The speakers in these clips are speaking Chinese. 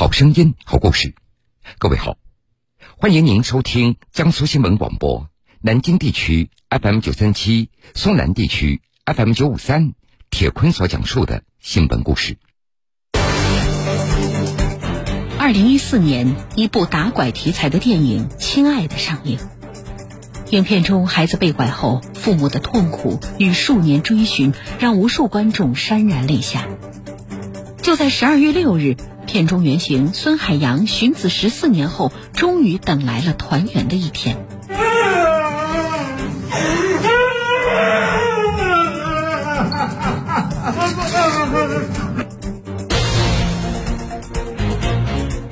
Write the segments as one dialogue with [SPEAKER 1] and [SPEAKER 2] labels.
[SPEAKER 1] 好声音，好故事。各位好，欢迎您收听江苏新闻广播南京地区 FM 九三七、松南地区 FM 九五三。铁坤所讲述的新闻故事。
[SPEAKER 2] 二零一四年，一部打拐题材的电影《亲爱的》上映。影片中孩子被拐后，父母的痛苦与数年追寻，让无数观众潸然泪下。就在十二月六日，片中原型孙海洋寻子十四年后，终于等来了团圆的一天。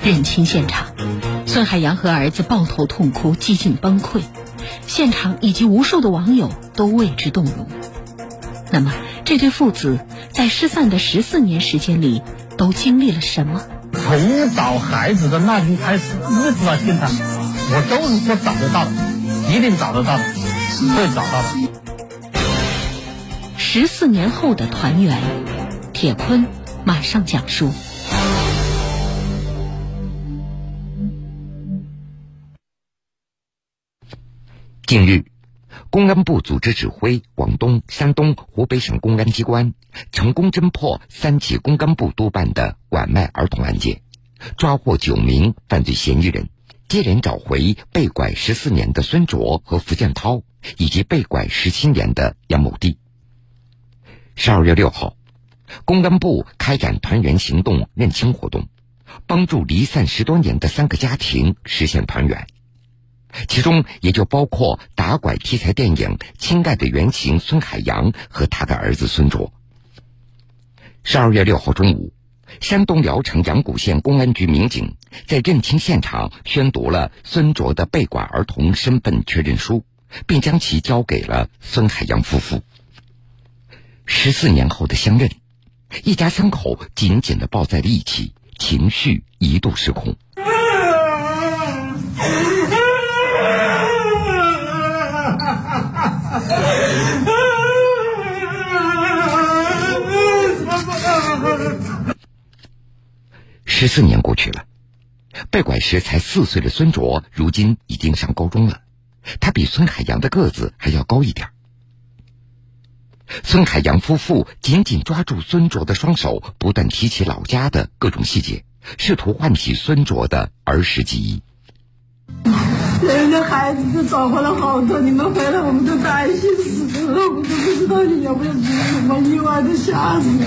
[SPEAKER 2] 认亲现场，孙海洋和儿子抱头痛哭，几近崩溃。现场以及无数的网友都为之动容。那么，这对父子在失散的十四年时间里都经历了什么？
[SPEAKER 3] 从找孩子的那天开始，一直到现在，我都是说找得到的，一定找得到的，会找到的。
[SPEAKER 2] 十四年后的团圆，铁坤马上讲述。
[SPEAKER 1] 近日，公安部组织指挥广东、山东、湖北省公安机关成功侦破三起公安部督办的拐卖儿童案件，抓获九名犯罪嫌疑人，接连找回被拐十四年的孙卓和福建涛，以及被拐十七年的杨某弟。十二月六号，公安部开展团圆行动认亲活动，帮助离散十多年的三个家庭实现团圆。其中也就包括打拐题材电影《亲爱的》原型孙海洋和他的儿子孙卓。十二月六号中午，山东聊城阳谷县公安局民警在认亲现场宣读了孙卓的被拐儿童身份确认书，并将其交给了孙海洋夫妇。十四年后的相认，一家三口紧紧的抱在了一起，情绪一度失控。四年过去了，被拐时才四岁的孙卓，如今已经上高中了。他比孙海洋的个子还要高一点。孙海洋夫妇紧紧抓住孙卓的双手，不断提起老家的各种细节，试图唤起孙卓的儿时记忆。
[SPEAKER 4] 人家孩子都找回来好多，你们回来我们都担心死了，我们都不知道你要不要出什么意外，都吓死了。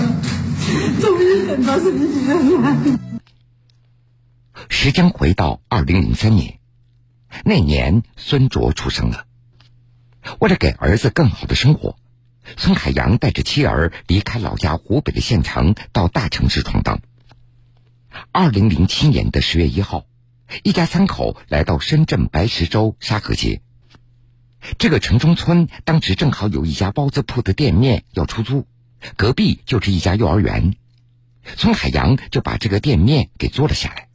[SPEAKER 4] 终于等到这个时间了。
[SPEAKER 1] 时间回到二零零三年，那年孙卓出生了。为了给儿子更好的生活，孙海洋带着妻儿离开老家湖北的县城，到大城市闯荡。二零零七年的十月一号。一家三口来到深圳白石洲沙河街。这个城中村当时正好有一家包子铺的店面要出租，隔壁就是一家幼儿园。孙海洋就把这个店面给租了下来，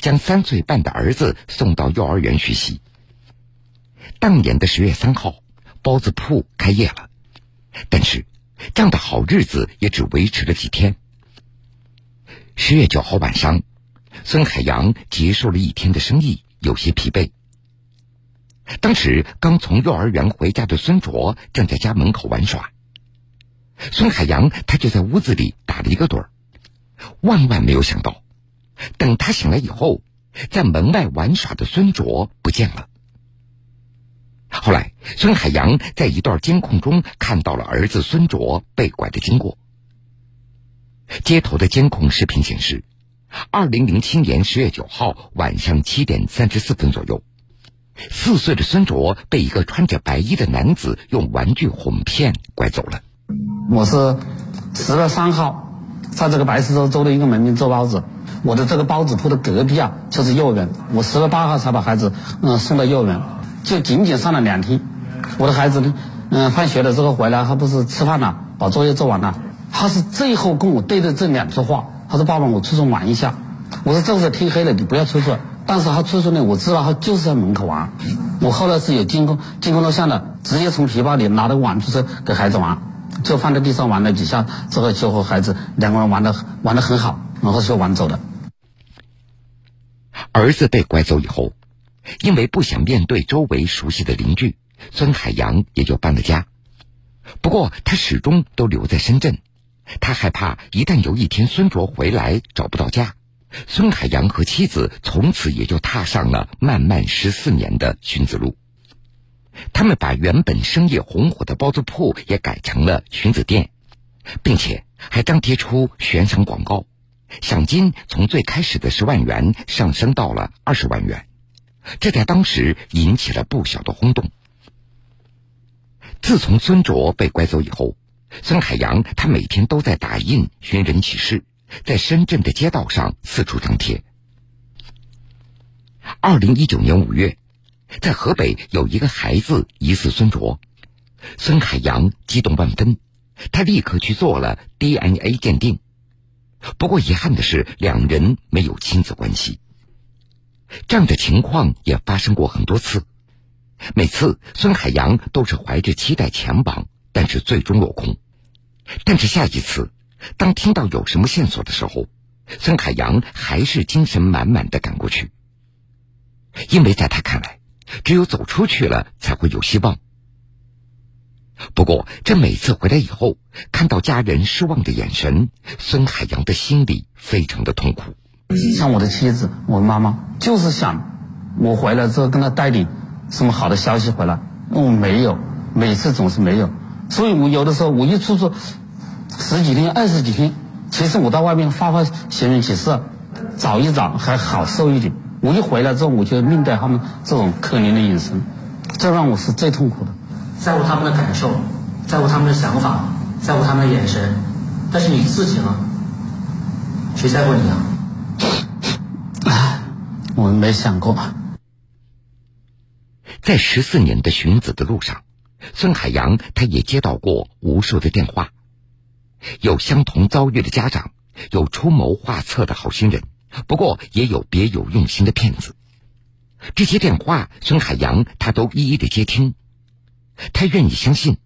[SPEAKER 1] 将三岁半的儿子送到幼儿园学习。当年的十月三号，包子铺开业了，但是这样的好日子也只维持了几天。十月九号晚上。孙海洋结束了一天的生意，有些疲惫。当时刚从幼儿园回家的孙卓正在家门口玩耍，孙海洋他就在屋子里打了一个盹儿。万万没有想到，等他醒来以后，在门外玩耍的孙卓不见了。后来，孙海洋在一段监控中看到了儿子孙卓被拐的经过。街头的监控视频显示。二零零七年十月九号晚上七点三十四分左右，四岁的孙卓被一个穿着白衣的男子用玩具哄骗拐走了。
[SPEAKER 3] 我是十月三号在这个白石洲租的一个门面做包子，我的这个包子铺的隔壁啊就是幼儿园。我十月八号才把孩子嗯送到幼儿园，就仅仅上了两天。我的孩子呢，嗯，放学了之后回来，他不是吃饭了，把作业做完了，他是最后跟我对着这两句话。他说：“爸爸，我出去玩一下。”我说：“这是天黑了，你不要出去。”但是他出去呢，我知道他就是在门口玩。我后来是有监控监控录像的，直接从皮包里拿了个玩具车给孩子玩，就放在地上玩了几下之后，就和孩子两个人玩的玩的很好，然后就玩走了。
[SPEAKER 1] 儿子被拐走以后，因为不想面对周围熟悉的邻居，孙海洋也就搬了家。不过他始终都留在深圳，他害怕一旦有一天孙卓回来找不到家，孙海洋和妻子从此也就踏上了漫漫十四年的寻子路。他们把原本生意红火的包子铺也改成了寻子店，并且还张贴出悬赏广告，赏金从最开始的十万元上升到了二十万元，这在当时引起了不小的轰动。自从孙卓被拐走以后，孙海洋他每天都在打印寻人启事，在深圳的街道上四处张贴。二零一九年五月，在河北有一个孩子疑似孙卓，孙海洋激动万分，他立刻去做了 DNA 鉴定。不过遗憾的是，两人没有亲子关系。这样的情况也发生过很多次。每次孙海洋都是怀着期待前往，但是最终落空。但是下一次，当听到有什么线索的时候，孙海洋还是精神满满的赶过去。因为在他看来，只有走出去了才会有希望。不过，这每次回来以后，看到家人失望的眼神，孙海洋的心里非常的痛苦。
[SPEAKER 3] 像我的妻子，我妈妈就是想我回来之后跟他带点。什么好的消息回来？我没有，每次总是没有，所以我有的时候我一出去十几天、二十几天，其实我到外面发发寻人启事，找一找还好受一点。我一回来之后，我就面对他们这种可怜的眼神，这让我是最痛苦的。
[SPEAKER 5] 在乎他们的感受，在乎他们的想法，在乎他们的眼神，但是你自己呢？谁在乎你啊？
[SPEAKER 3] 唉，我没想过。
[SPEAKER 1] 在十四年的寻子的路上，孙海洋他也接到过无数的电话，有相同遭遇的家长，有出谋划策的好心人，不过也有别有用心的骗子。这些电话，孙海洋他都一一的接听，他愿意相信，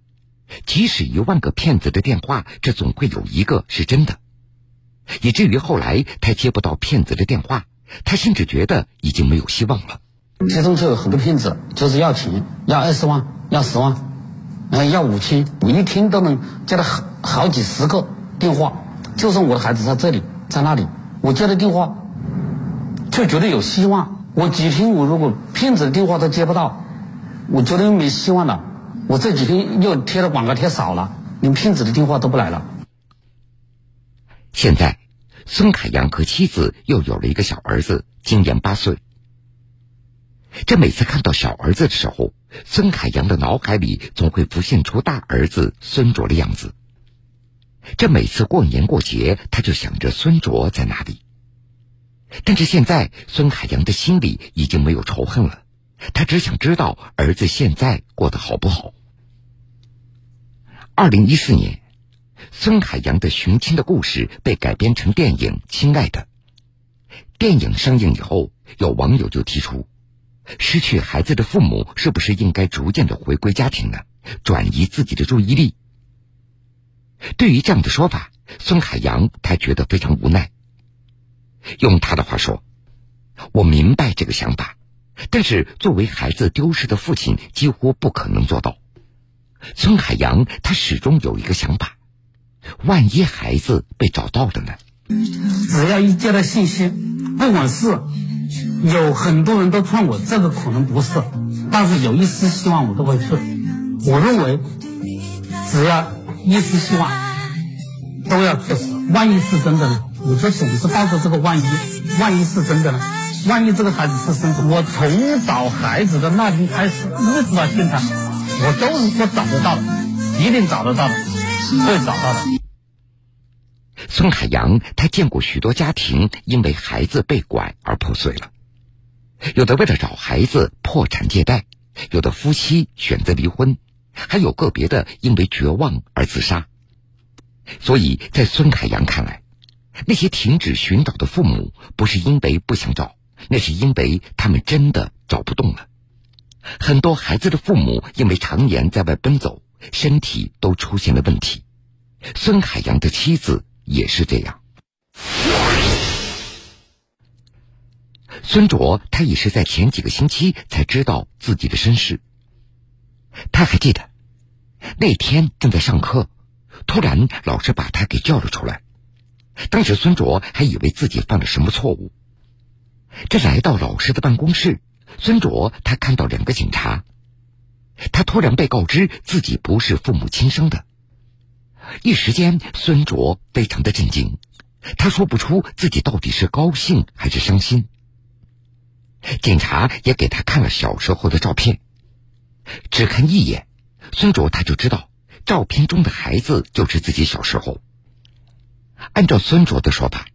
[SPEAKER 1] 即使一万个骗子的电话，这总会有一个是真的。以至于后来他接不到骗子的电话，他甚至觉得已经没有希望了。
[SPEAKER 3] 其中就有很多骗子，就是要钱，要二十万，要十万，嗯，要五千。我一天都能接到好好几十个电话，就说我的孩子在这里，在那里。我接的电话，就觉得有希望。我几天我如果骗子的电话都接不到，我觉得没希望了。我这几天又贴的广告贴少了，连骗子的电话都不来了。
[SPEAKER 1] 现在，孙凯阳和妻子又有了一个小儿子，今年八岁。这每次看到小儿子的时候，孙海洋的脑海里总会浮现出大儿子孙卓的样子。这每次过年过节，他就想着孙卓在哪里。但是现在，孙海洋的心里已经没有仇恨了，他只想知道儿子现在过得好不好。二零一四年，孙海洋的寻亲的故事被改编成电影《亲爱的》。电影上映以后，有网友就提出。失去孩子的父母是不是应该逐渐的回归家庭呢？转移自己的注意力。对于这样的说法，孙海洋他觉得非常无奈。用他的话说：“我明白这个想法，但是作为孩子丢失的父亲，几乎不可能做到。”孙海洋他始终有一个想法：万一孩子被找到了呢？
[SPEAKER 3] 只要一接到信息，不管是……有很多人都劝我，这个可能不是，但是有一丝希望我都会去。我认为，只要一丝希望，都要去。万一是真的呢？我就总是抱着这个万一，万一是真的呢？万一这个孩子是生子，我从找孩子的那天开始，一直到现在，我都是说找得到的，一定找得到的，会找到的。
[SPEAKER 1] 孙海洋，他见过许多家庭因为孩子被拐而破碎了。有的为了找孩子破产借贷，有的夫妻选择离婚，还有个别的因为绝望而自杀。所以在孙海洋看来，那些停止寻找的父母不是因为不想找，那是因为他们真的找不动了。很多孩子的父母因为常年在外奔走，身体都出现了问题。孙海洋的妻子也是这样。孙卓他也是在前几个星期才知道自己的身世。他还记得那天正在上课，突然老师把他给叫了出来。当时孙卓还以为自己犯了什么错误。这来到老师的办公室，孙卓他看到两个警察，他突然被告知自己不是父母亲生的，一时间孙卓非常的震惊，他说不出自己到底是高兴还是伤心。警察也给他看了小时候的照片，只看一眼，孙卓他就知道照片中的孩子就是自己小时候。按照孙卓的说法，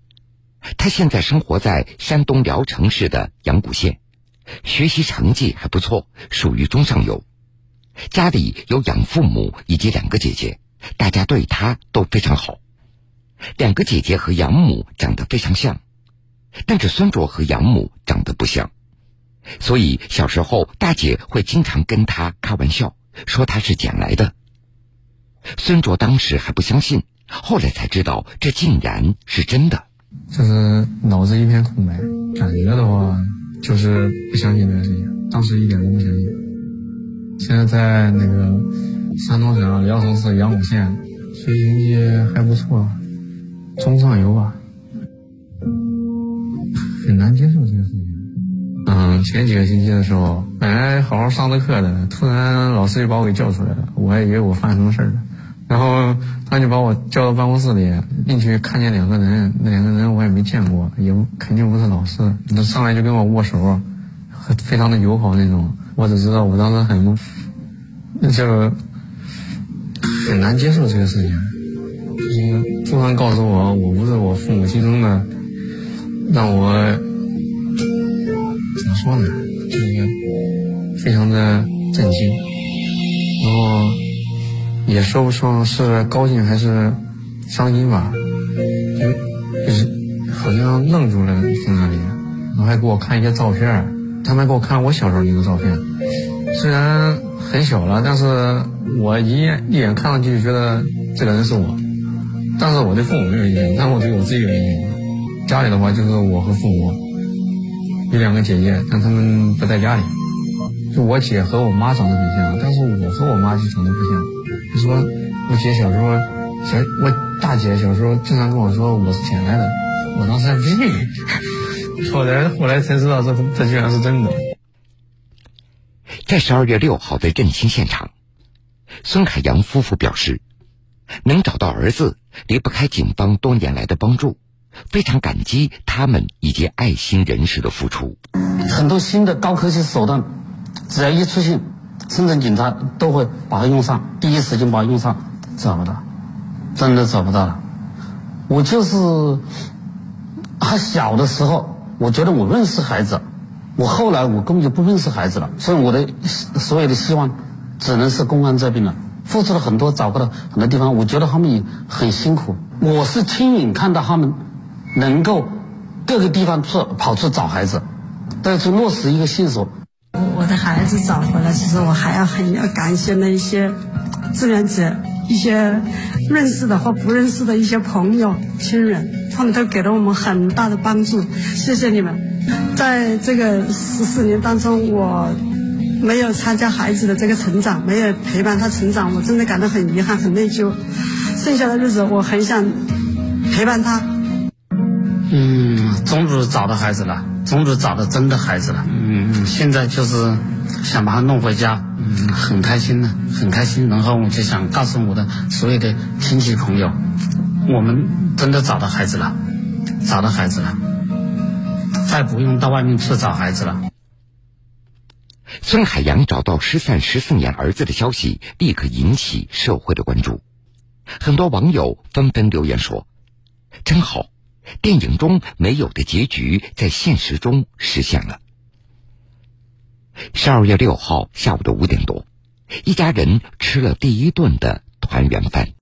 [SPEAKER 1] 他现在生活在山东聊城市的阳谷县，学习成绩还不错，属于中上游。家里有养父母以及两个姐姐，大家对他都非常好。两个姐姐和养母长得非常像，但是孙卓和养母长得不像，所以小时候大姐会经常跟他开玩笑，说他是捡来的。孙卓当时还不相信。后来才知道，这竟然是真的。
[SPEAKER 6] 就是脑子一片空白，感觉的话就是不相信这个事情，当时一点都不相信。现在在那个山东省聊城市阳谷县，学习成绩还不错，中上游吧。很难接受这个事情。嗯，前几个星期的时候，本来好好上着课的，突然老师就把我给叫出来了，我还以为我犯什么事儿了。然后他就把我叫到办公室里，进去看见两个人，那两个人我也没见过，也肯定不是老师。他上来就跟我握手，非常的友好那种。我只知道我当时很，就很难接受这个事情。就是突然告诉我我不是我父母亲生的，让我怎么说呢？就是非常的震惊，然后。也说不上是高兴还是伤心吧，就就是好像愣住了在那里，然后还给我看一些照片，他们给我看我小时候一个照片，虽然很小了，但是我一眼一眼看上去就觉得这个人是我，但是我对父母没有印象，但我对我自己有印象。家里的话就是我和父母，有两个姐姐，但他们不在家里，就我姐和我妈长得很像，但是我和我妈就长得不像。他说：“我姐小时候，小我大姐小时候经常跟我说我是捡来的，我当时还不信。后来后来才知道这这居然是真的。”
[SPEAKER 1] 在十二月六号的认亲现场，孙海洋夫妇表示，能找到儿子离不开警方多年来的帮助，非常感激他们以及爱心人士的付出。
[SPEAKER 3] 很多新的高科技手段，只要一出现。深圳警察都会把它用上，第一时间把它用上，找不到，真的找不到了。我就是还小的时候，我觉得我认识孩子，我后来我根本就不认识孩子了，所以我的所有的希望只能是公安这边了。付出了很多，找不到很多地方，我觉得他们也很辛苦。我是亲眼看到他们能够各个地方去跑去找孩子，但是落实一个线索。
[SPEAKER 4] 孩子找回来，其实我还要很要感谢那一些志愿者，一些认识的或不认识的一些朋友、亲人，他们都给了我们很大的帮助，谢谢你们。在这个十四年当中，我没有参加孩子的这个成长，没有陪伴他成长，我真的感到很遗憾、很内疚。剩下的日子，我很想陪伴他。
[SPEAKER 3] 嗯，终于找到孩子了。终于找到真的孩子了，嗯，现在就是想把他弄回家，嗯，很开心呢，很开心。然后我就想告诉我的所有的亲戚朋友，我们真的找到孩子了，找到孩子了，再不用到外面去找孩子了。
[SPEAKER 1] 孙海洋找到失散十四年儿子的消息，立刻引起社会的关注，很多网友纷纷留言说：“真好。”电影中没有的结局，在现实中实现了。十二月六号下午的五点多，一家人吃了第一顿的团圆饭。